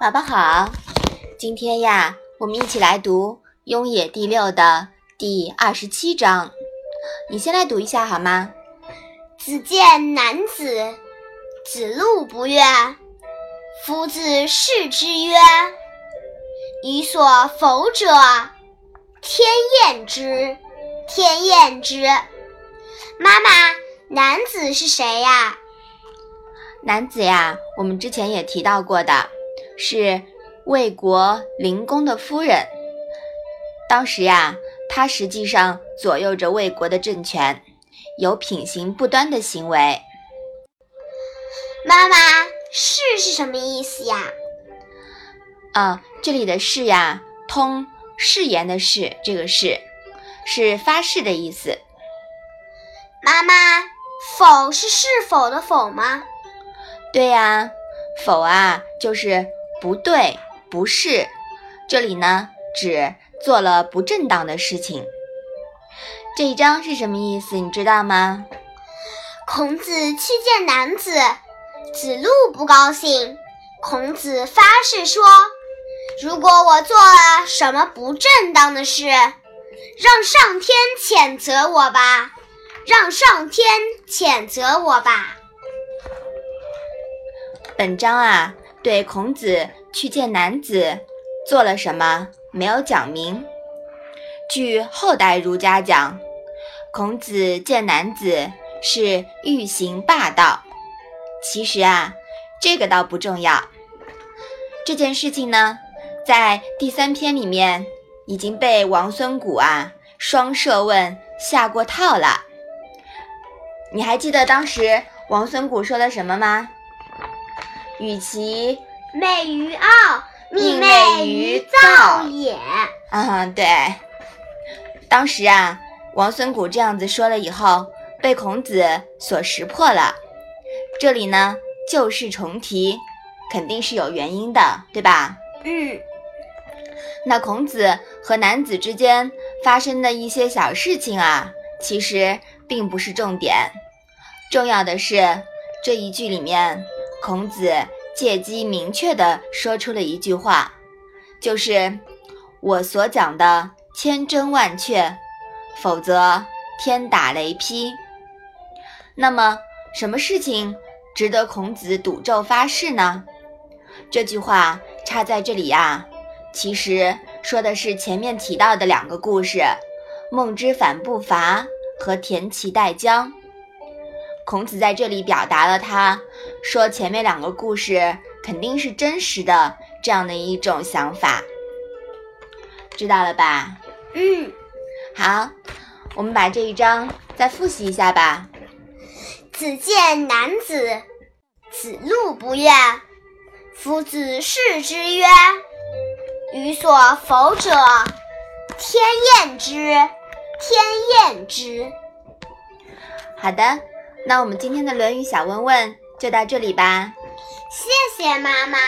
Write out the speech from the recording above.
宝宝好，今天呀，我们一起来读《雍也》第六的第二十七章。你先来读一下好吗？子见男子，子路不悦。夫子视之曰：“予所否者，天厌之，天厌之。”妈妈，男子是谁呀？男子呀，我们之前也提到过的，是魏国灵公的夫人。当时呀，他实际上左右着魏国的政权，有品行不端的行为。妈妈。是是什么意思呀？啊，这里的誓呀，通誓言的誓，这个誓是发誓的意思。妈妈，否是是否的否吗？对呀，否啊就是不对，不是。这里呢，指做了不正当的事情。这一章是什么意思？你知道吗？孔子去见男子。子路不高兴，孔子发誓说：“如果我做了什么不正当的事，让上天谴责我吧，让上天谴责我吧。”本章啊，对孔子去见男子做了什么没有讲明。据后代儒家讲，孔子见男子是欲行霸道。其实啊，这个倒不重要。这件事情呢，在第三篇里面已经被王孙谷啊双设问下过套了。你还记得当时王孙谷说了什么吗？与其美于傲，宁美于造也。啊，对。当时啊，王孙谷这样子说了以后，被孔子所识破了。这里呢，旧事重提，肯定是有原因的，对吧？嗯。那孔子和男子之间发生的一些小事情啊，其实并不是重点，重要的是这一句里面，孔子借机明确的说出了一句话，就是我所讲的千真万确，否则天打雷劈。那么什么事情？值得孔子赌咒发誓呢？这句话插在这里呀，其实说的是前面提到的两个故事：孟之反不伐和田齐代姜。孔子在这里表达了他说前面两个故事肯定是真实的这样的一种想法，知道了吧？嗯，好，我们把这一章再复习一下吧。子见男子，子路不悦。夫子视之曰：“予所否者，天厌之，天厌之。”好的，那我们今天的《论语》小问问就到这里吧。谢谢妈妈。